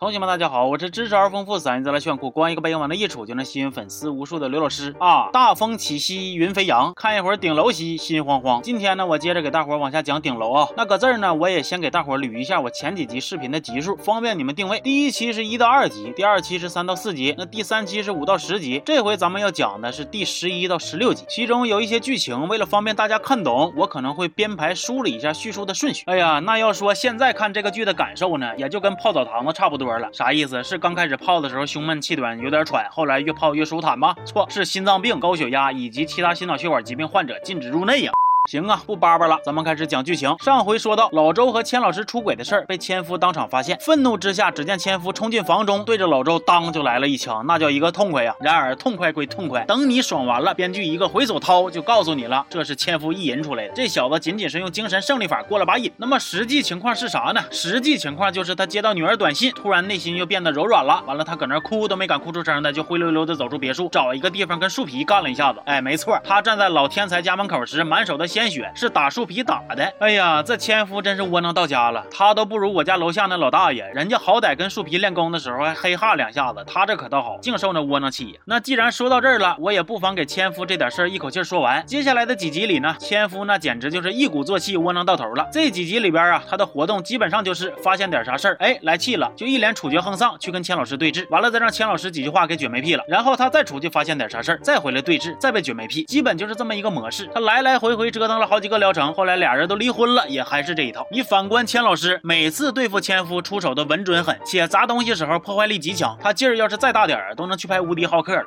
同学们，大家好，我是知识而丰富、嗓音再来炫酷、光一个背影往那一杵就能吸引粉丝无数的刘老师啊！大风起兮云飞扬，看一会儿顶楼兮心慌慌。今天呢，我接着给大伙儿往下讲顶楼啊。那搁这儿呢，我也先给大伙儿捋一下我前几集视频的集数，方便你们定位。第一期是一到二集，第二期是三到四集，那第三期是五到十集。这回咱们要讲的是第十一到十六集，其中有一些剧情，为了方便大家看懂，我可能会编排梳理一下叙述的顺序。哎呀，那要说现在看这个剧的感受呢，也就跟泡澡堂子差不多。了啥意思？是刚开始泡的时候胸闷气短有点喘，后来越泡越舒坦吗？错，是心脏病、高血压以及其他心脑血管疾病患者禁止入内呀。行啊，不叭叭了，咱们开始讲剧情。上回说到老周和千老师出轨的事儿，被千夫当场发现，愤怒之下，只见千夫冲进房中，对着老周当就来了一枪，那叫一个痛快呀！然而痛快归痛快，等你爽完了，编剧一个回手掏就告诉你了，这是千夫意淫出来的。这小子仅仅是用精神胜利法过了把瘾。那么实际情况是啥呢？实际情况就是他接到女儿短信，突然内心又变得柔软了，完了他搁那哭都没敢哭出声的，就灰溜溜的走出别墅，找一个地方跟树皮干了一下子。哎，没错，他站在老天才家门口时，满手的血鲜血是打。树皮打的，哎呀，这千夫真是窝囊到家了。他都不如我家楼下那老大爷，人家好歹跟树皮练功的时候还嘿哈两下子，他这可倒好，净受那窝囊气。那既然说到这儿了，我也不妨给千夫这点事儿一口气说完。接下来的几集里呢，千夫那简直就是一鼓作气，窝囊到头了。这几集里边啊，他的活动基本上就是发现点啥事儿，哎，来气了，就一脸处决横丧去跟千老师对峙，完了再让千老师几句话给撅没屁了，然后他再出去发现点啥事儿，再回来对峙，再被撅没屁，基本就是这么一个模式。他来来回回折腾腾了好几个疗程。后来俩人都离婚了，也还是这一套。你反观千老师，每次对付千夫出手的稳准狠，且砸东西时候破坏力极强。他劲儿要是再大点儿，都能去拍无敌浩克了。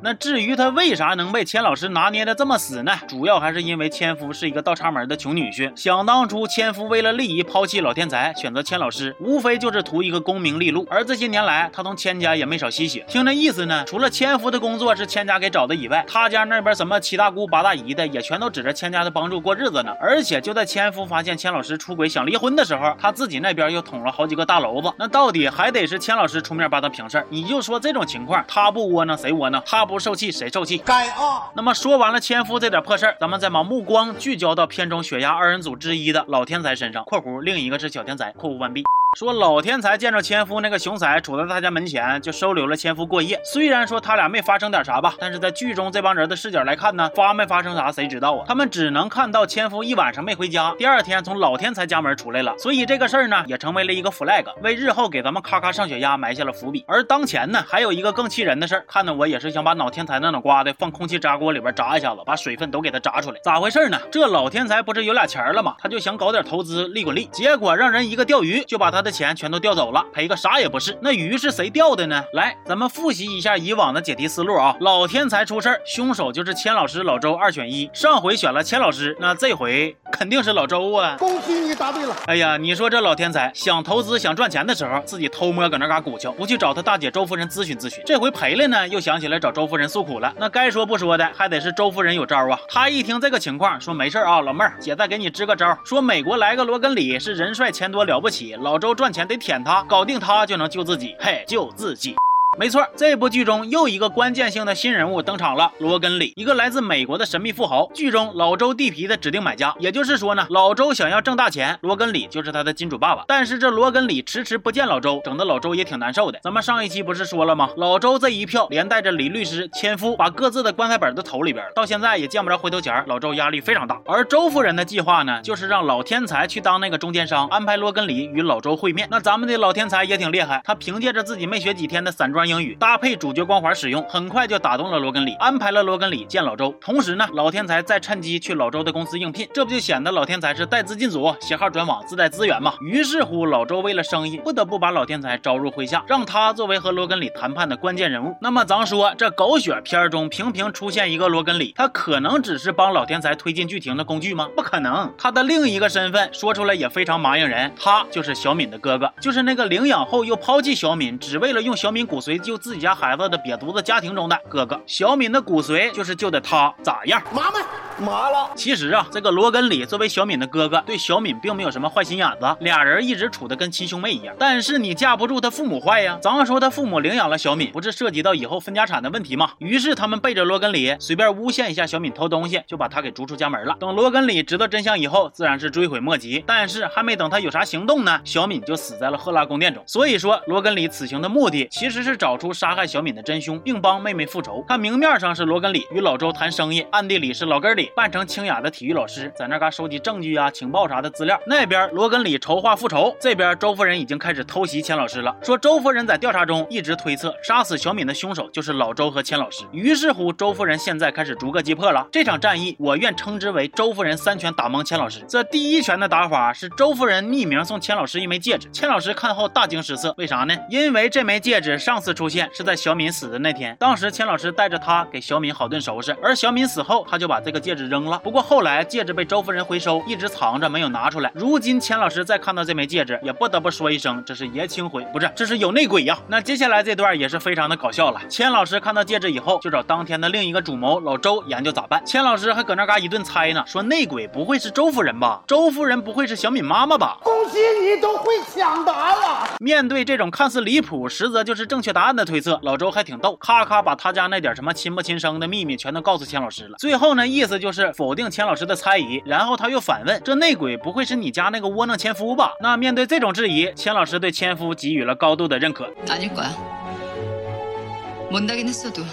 那至于他为啥能被千老师拿捏的这么死呢？主要还是因为千夫是一个倒插门的穷女婿。想当初，千夫为了利益抛弃老天才，选择千老师，无非就是图一个功名利禄。而这些年来，他从千家也没少吸血。听这意思呢，除了千夫的工作是千家给找的以外，他家那边什么七大姑八大姨的，也全都指着千家的帮助过日子呢。而且就在千夫发现千老师出轨想离婚的时候，他自己那边又捅了好几个大娄子。那到底还得是千老师出面帮他平事儿。你就说这种情况，他不窝囊谁窝囊？他。不受气谁受气？该啊！那么说完了千夫这点破事儿，咱们再把目光聚焦到片中血压二人组之一的老天才身上（括弧另一个是小天才）（括弧完毕）。说老天才见着千夫那个熊仔杵在他家门前，就收留了千夫过夜。虽然说他俩没发生点啥吧，但是在剧中这帮人的视角来看呢，发没发生啥谁知道啊？他们只能看到千夫一晚上没回家，第二天从老天才家门出来了。所以这个事儿呢，也成为了一个 flag，为日后给咱们咔咔上血压埋下了伏笔。而当前呢，还有一个更气人的事儿，看得我也是想把老天才那脑瓜子放空气炸锅里边炸一下子，把水分都给他炸出来。咋回事呢？这老天才不是有俩钱了吗？他就想搞点投资利滚利，结果让人一个钓鱼就把他。他的钱全都调走了，赔个啥也不是。那鱼是谁钓的呢？来，咱们复习一下以往的解题思路啊。老天才出事儿，凶手就是千老师、老周二选一。上回选了千老师，那这回肯定是老周啊。恭喜你答对了。哎呀，你说这老天才想投资、想赚钱的时候，自己偷摸搁那嘎鼓敲，不去找他大姐周夫人咨询咨询。这回赔了呢，又想起来找周夫人诉苦了。那该说不说的，还得是周夫人有招啊。她一听这个情况，说没事啊，老妹儿，姐再给你支个招，说美国来个罗根里是人帅钱多了不起，老周。要赚钱得舔他，搞定他就能救自己，嘿，救自己。没错，这部剧中又一个关键性的新人物登场了，罗根里，一个来自美国的神秘富豪。剧中老周地皮的指定买家，也就是说呢，老周想要挣大钱，罗根里就是他的金主爸爸。但是这罗根里迟迟不见老周，整的老周也挺难受的。咱们上一期不是说了吗？老周这一票连带着李律师、千夫，把各自的棺材本都投里边，到现在也见不着回头钱，老周压力非常大。而周夫人的计划呢，就是让老天才去当那个中间商，安排罗根里与老周会面。那咱们的老天才也挺厉害，他凭借着自己没学几天的散装。英语搭配主角光环使用，很快就打动了罗根里，安排了罗根里见老周。同时呢，老天才再趁机去老周的公司应聘，这不就显得老天才是带资进组、携号转网、自带资源吗？于是乎，老周为了生意，不得不把老天才招入麾下，让他作为和罗根里谈判的关键人物。那么，咱说这狗血片中频频出现一个罗根里，他可能只是帮老天才推进剧情的工具吗？不可能，他的另一个身份说出来也非常麻应人，他就是小敏的哥哥，就是那个领养后又抛弃小敏，只为了用小敏骨髓。救自己家孩子的瘪犊子家庭中的哥哥小敏的骨髓，就是救的他咋样？妈妈。麻了。其实啊，这个罗根里作为小敏的哥哥，对小敏并没有什么坏心眼子，俩人一直处的跟亲兄妹一样。但是你架不住他父母坏呀。咱们说他父母领养了小敏，不是涉及到以后分家产的问题吗？于是他们背着罗根里，随便诬陷一下小敏偷东西，就把他给逐出家门了。等罗根里知道真相以后，自然是追悔莫及。但是还没等他有啥行动呢，小敏就死在了赫拉宫殿中。所以说，罗根里此行的目的其实是找出杀害小敏的真凶，并帮妹妹复仇。他明面上是罗根里与老周谈生意，暗地里是老根里扮成清雅的体育老师，在那嘎收集证据啊、情报啥的资料。那边罗根里筹划复仇，这边周夫人已经开始偷袭钱老师了。说周夫人在调查中一直推测，杀死小敏的凶手就是老周和钱老师。于是乎，周夫人现在开始逐个击破了这场战役。我愿称之为周夫人三拳打懵钱老师。这第一拳的打法是周夫人匿名送钱老师一枚戒指，钱老师看后大惊失色。为啥呢？因为这枚戒指上次出现是在小敏死的那天，当时钱老师带着他给小敏好顿收拾，而小敏死后他就把这个戒指扔了。不过后来戒指被周夫人回收，一直藏着没有拿出来。如今钱老师再看到这枚戒指，也不得不说一声，这是爷青回，不是，这是有内鬼呀。那接下来这段也是非常的搞笑了。钱老师看到戒指以后，就找当天的另一个主谋老周研究咋办。钱老师还搁那嘎一顿猜呢，说内鬼不会是周夫人吧？周夫人不会是小敏妈妈吧？恭喜你都会抢答了。面对这种看似离谱，实则就是正确答案的推测，老周还挺逗，咔咔把他家那点什么亲不亲生的秘密全都告诉钱老师了。最后呢，意思就否定钱老师的猜疑，然后他又反问：这内鬼不会是你家那个窝囊前夫吧？那面对这种质疑，钱老师对前夫给予了高度的认可。아닐거야못나긴했어도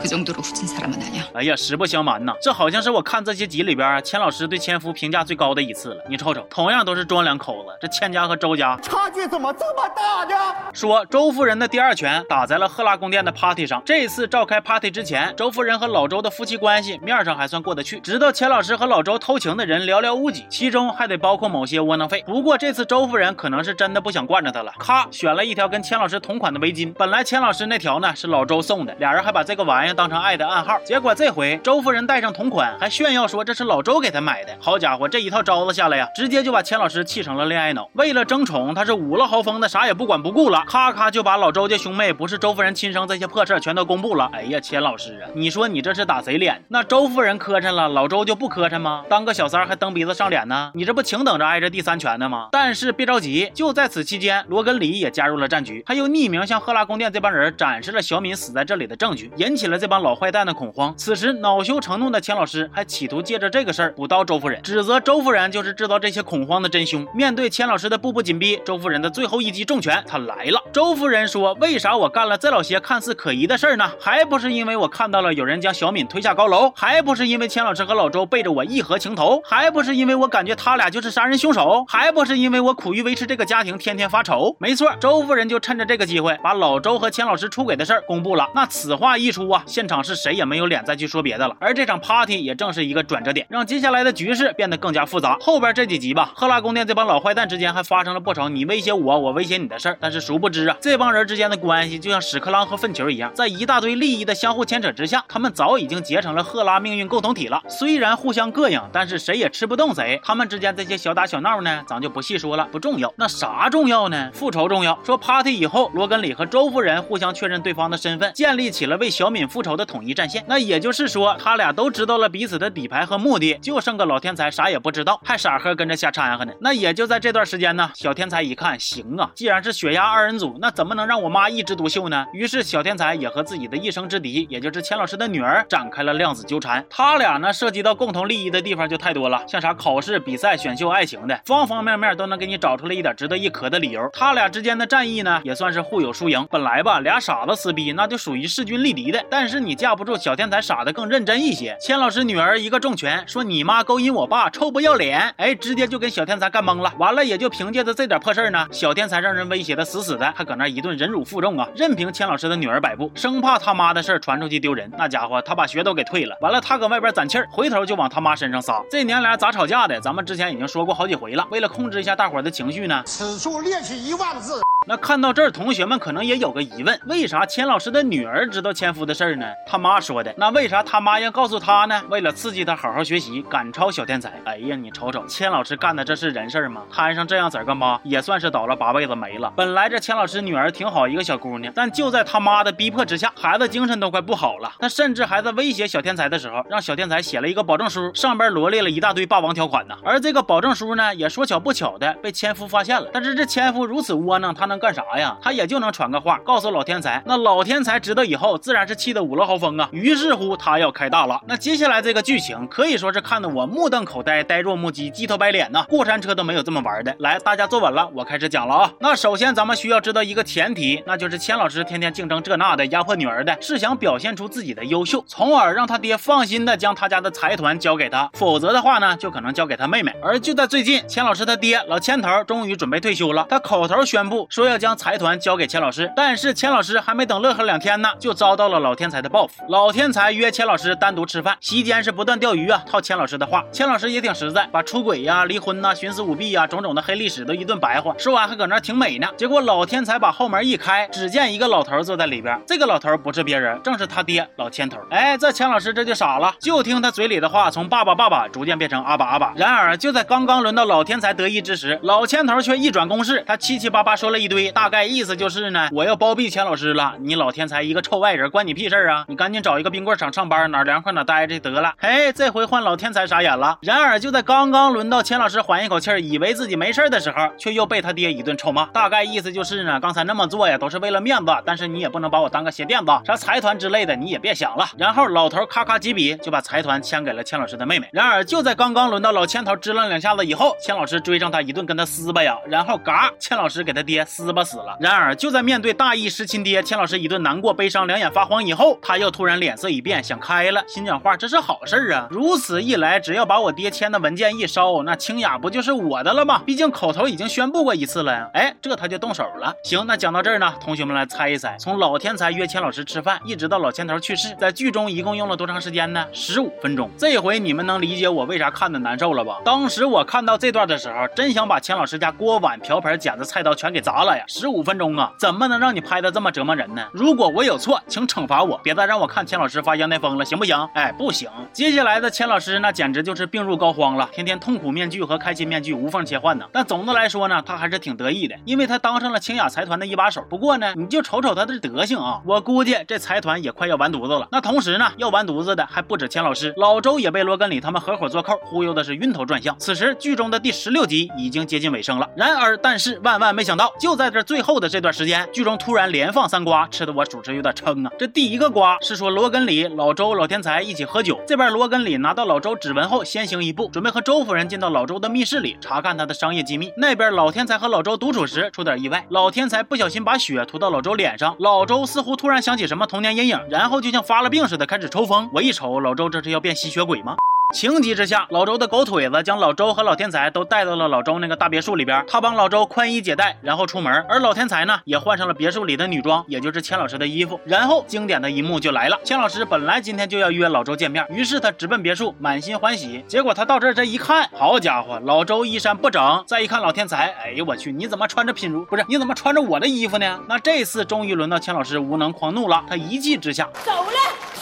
그 정도로 후진 사람은 아니야.哎呀，实不相瞒呐，这好像是我看这些集里边钱老师对千夫评价最高的一次了。你瞅瞅，同样都是庄两口子，这钱家和周家差距怎么这么大呢？说周夫人的第二拳打在了赫拉宫殿的 party 上。这次召开 party 之前，周夫人和老周的夫妻关系面上还算过得去，知道钱老师和老周偷情的人寥寥无几，其中还得包括某些窝囊废。不过这次周夫人可能是真的不想惯着他了，咔选了一条跟钱老师同款的围巾。本来钱老师那条呢是老周送的，俩人还把这个玩意。 当成爱的暗号，结果这回周夫人带上同款，还炫耀说这是老周给她买的。好家伙，这一套招子下来呀，直接就把钱老师气成了恋爱脑。为了争宠，他是五了豪风的，啥也不管不顾了，咔咔就把老周家兄妹不是周夫人亲生这些破事全都公布了。哎呀，钱老师啊，你说你这是打谁脸？那周夫人磕碜了，老周就不磕碜吗？当个小三还蹬鼻子上脸呢？你这不请等着挨着第三拳呢吗？但是别着急，就在此期间，罗根里也加入了战局，他又匿名向赫拉宫殿这帮人展示了小敏死在这里的证据，引起了这帮老。坏蛋的恐慌。此时恼羞成怒的钱老师还企图借着这个事儿补刀周夫人，指责周夫人就是制造这些恐慌的真凶。面对钱老师的步步紧逼，周夫人的最后一击重拳，他来了。周夫人说：“为啥我干了这老些看似可疑的事儿呢？还不是因为我看到了有人将小敏推下高楼，还不是因为钱老师和老周背着我义和情投，还不是因为我感觉他俩就是杀人凶手，还不是因为我苦于维持这个家庭，天天发愁。没错，周夫人就趁着这个机会，把老周和钱老师出轨的事儿公布了。那此话一出啊，现场是谁也没有脸再去说别的了。而这场 party 也正是一个转折点，让接下来的局势变得更加复杂。后边这几集吧，赫拉宫殿这帮老坏蛋之间还发生了不少你威胁我，我威胁你的事儿。但是殊不知啊，这帮人之间的关系就像屎壳郎和粪球一样，在一大堆利益的相互牵扯之下，他们早已经结成了赫拉命运共同体了。虽然互相膈应，但是谁也吃不动谁。他们之间这些小打小闹呢，咱就不细说了，不重要。那啥重要呢？复仇重要。说 party 以后，罗根里和周夫人互相确认对方的身份，建立起了为小敏复复仇的统一战线。那也就是说，他俩都知道了彼此的底牌和目的，就剩个老天才啥也不知道，还傻呵跟着瞎掺和呢。那也就在这段时间呢，小天才一看，行啊，既然是血压二人组，那怎么能让我妈一枝独秀呢？于是小天才也和自己的一生之敌，也就是钱老师的女儿展开了量子纠缠。他俩呢，涉及到共同利益的地方就太多了，像啥考试、比赛、选秀、爱情的，方方面面都能给你找出来一点值得一磕的理由。他俩之间的战役呢，也算是互有输赢。本来吧，俩傻子撕逼，那就属于势均力敌的。但是你架不住小天才傻的更认真一些。千老师女儿一个重拳，说你妈勾引我爸，臭不要脸！哎，直接就跟小天才干懵了。完了，也就凭借着这点破事儿呢，小天才让人威胁的死死的，还搁那一顿忍辱负重啊，任凭千老师的女儿摆布，生怕他妈的事儿传出去丢人。那家伙，他把学都给退了。完了，他搁外边攒气儿，回头就往他妈身上撒。这娘俩咋吵架的？咱们之前已经说过好几回了。为了控制一下大伙的情绪呢，此处列举一万字。那看到这儿，同学们可能也有个疑问：为啥钱老师的女儿知道前夫的事儿呢？他妈说的。那为啥他妈要告诉他呢？为了刺激他好好学习，赶超小天才。哎呀，你瞅瞅，钱老师干的这是人事吗？摊上这样子个妈，也算是倒了八辈子霉了。本来这钱老师女儿挺好一个小姑娘，但就在他妈的逼迫之下，孩子精神都快不好了。那甚至还在威胁小天才的时候，让小天才写了一个保证书，上边罗列了一大堆霸王条款呢。而这个保证书呢，也说巧不巧的被千夫发现了。但是这千夫如此窝囊，他能干啥呀？他也就能传个话，告诉老天才。那老天才知道以后，自然是气得五路豪风啊。于是乎，他要开大了。那接下来这个剧情可以说是看得我目瞪口呆、呆若木鸡、鸡头白脸呐。过山车都没有这么玩的。来，大家坐稳了，我开始讲了啊。那首先咱们需要知道一个前提，那就是钱老师天天竞争这那的，压迫女儿的，是想表现出自己的优秀，从而让他爹放心的将他家的财团交给他。否则的话呢，就可能交给他妹妹。而就在最近，钱老师他爹老钱头终于准备退休了，他口头宣布说要将财团交给钱老师。但是钱老师还没等乐呵两天呢，就遭到了老天才的报复。老天才约钱老师单独吃饭，席间是不断钓鱼啊。套钱老师的话，钱老师也挺实在，把出轨呀、离婚呐、徇私舞弊呀种种的黑历史都一顿白话。说完还搁那挺美呢。结果老天才把后门一开，只见一个老头坐在里边。这个老头不是别人，正是他爹老千头。哎，这钱老师这就傻了，就听他嘴里的话从爸爸爸爸逐渐变成阿爸阿爸。然而就在刚刚轮到老天才得意之时，老千头却一转攻势，他七七八八说了一堆，大概意思就是呢，我要包庇钱老师了。你老天才一个臭外人，关你屁事啊！你赶紧找一个冰棍厂上班，哪凉快哪待着得了。嘿，这回换老天才傻眼了。然而就在刚刚轮到钱老师缓一口气，以为自己没事的时候，却又被他爹一顿臭骂。大概意思就是呢，刚才那么做呀，都是为了面子，但是你也不能把我当个鞋垫子，啥财团之类的你也别想了。然后老头咔咔几笔就把财团签给了钱老师的妹妹。然而就在刚刚轮到老千头支棱两下子以后，钱老师追上他一顿跟他撕巴呀，然后嘎，钱老师给他爹撕巴死了。然而就在面对大意失亲爹，钱老师一顿难过、悲伤、两眼发黄以后，他又突然脸色一变，想开了，心讲话这是好事啊！如此一来，只要把我爹签的文件一烧，那清雅不就是我的了吗？毕竟口头已经宣布过一次了呀。哎，这他就动手了。行，那讲到这儿呢，同学们来猜一猜，从老天才约钱老师吃饭，一直到老千头去世，在剧中一共用了多长时间呢？十五分钟。这回你们能理解我为啥看的难受了吧？当时我看到这段的时候，真想把钱老师家锅碗瓢盆、剪子、菜刀全给砸了呀！十五分钟啊，怎么能让你拍的这么折磨人呢？如果我有错，请惩罚我，别再让我看钱老师发羊癫疯了，行不行？哎，不行。接下来的钱老师那简直就是病入膏肓了，天天痛苦面具和开心面具无缝切换呢。但总的来说呢，他还是挺得意的，因为他当上了清雅财团的一把手。不过呢，你就瞅瞅他的德行啊，我估计这财团也快要完犊子了。那同时呢，要完犊子的还不止钱老师，老周也被罗根里他们合伙做扣，忽悠的是晕头转向。此时剧中的第十六集已经接近尾声了。然而，但是万万没想到，就在这最后的这段时间，剧中突然连放三瓜，吃的我主持有点撑啊。这第一个瓜是说罗根里、老周、老天才一起喝酒，这边罗根里拿到老周指纹后，先行一步，准备和周夫人进到老周的密室里查看他的商业机密。那边老天才和老周独处时出点意外，老天才不小心把血涂到老周脸上，老周似乎突然想起什么童年阴影，然后就像发了病似的开始抽风。我一瞅，老周这是要变吸血鬼吗？情急之下，老周的狗腿子将老周和老天才都带到了老周那个大别墅里边。他帮老周宽衣解带，然后出门。而老天才呢，也换上了别墅里的女装，也就是千老师的衣服。然后经典的一幕就来了：千老师本来今天就要约老周见面，于是他直奔别墅，满心欢喜。结果他到这儿这一看，好家伙，老周衣衫不整。再一看老天才，哎呦我去，你怎么穿着品如不是？你怎么穿着我的衣服呢？那这次终于轮到千老师无能狂怒了，他一气之下走了，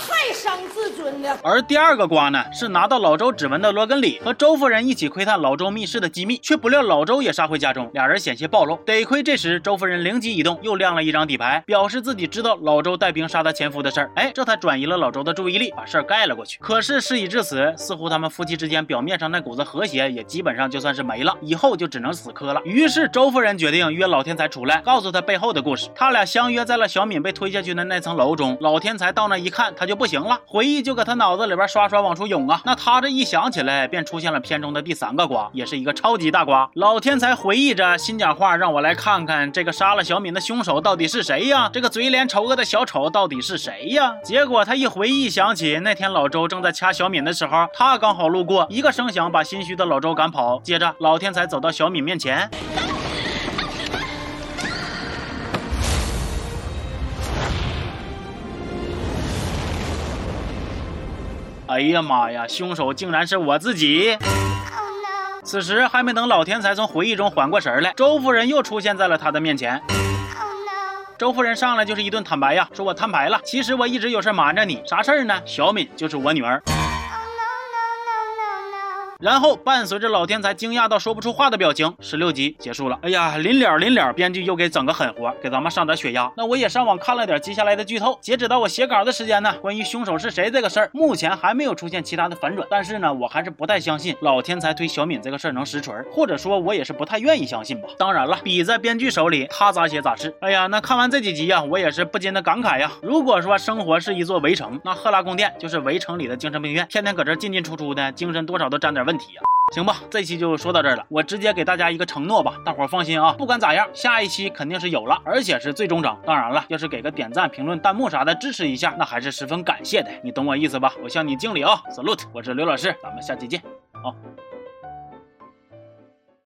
太伤自尊了。而第二个瓜呢，是拿到老周指纹的罗根里和周夫人一起窥探老周密室的机密，却不料老周也杀回家中，俩人险些暴露。得亏这时周夫人灵机一动，又亮了一张底牌，表示自己知道老周带兵杀他前夫的事儿。哎，这才转移了老周的注意力，把事儿盖了过去。可是事已至此，似乎他们夫妻之间表面上那股子和谐也基本上就算是没了，以后就只能死磕了。于是周夫人决定约老天才出来，告诉他背后的故事。他俩相约在了小敏被推下去的那层楼中。老天才到那一看，他就不行了，回忆就搁他脑子里边刷刷往出涌啊。那他他这一想起来，便出现了片中的第三个瓜，也是一个超级大瓜。老天才回忆着，心讲话，让我来看看这个杀了小敏的凶手到底是谁呀？这个嘴脸丑恶的小丑到底是谁呀？结果他一回忆，想起那天老周正在掐小敏的时候，他刚好路过，一个声响把心虚的老周赶跑。接着，老天才走到小敏面前。哎呀妈呀！凶手竟然是我自己！此时还没等老天才从回忆中缓过神来，周夫人又出现在了他的面前。周夫人上来就是一顿坦白呀，说我摊牌了，其实我一直有事瞒着你，啥事儿呢？小敏就是我女儿。然后伴随着老天才惊讶到说不出话的表情，十六集结束了。哎呀，临了临了，编剧又给整个狠活，给咱们上点血压。那我也上网看了点接下来的剧透。截止到我写稿的时间呢，关于凶手是谁这个事儿，目前还没有出现其他的反转。但是呢，我还是不太相信老天才推小敏这个事儿能实锤，或者说，我也是不太愿意相信吧。当然了，笔在编剧手里，他咋写咋是。哎呀，那看完这几集呀，我也是不禁的感慨呀。如果说生活是一座围城，那赫拉宫殿就是围城里的精神病院，天天搁这进进出出的，精神多少都沾点问题呀。行吧，这期就说到这儿了。我直接给大家一个承诺吧，大伙儿放心啊，不管咋样，下一期肯定是有了，而且是最终章。当然了，要是给个点赞、评论、弹幕啥的支持一下，那还是十分感谢的。你懂我意思吧？我向你敬礼啊，salute！我是刘老师，咱们下期见，好。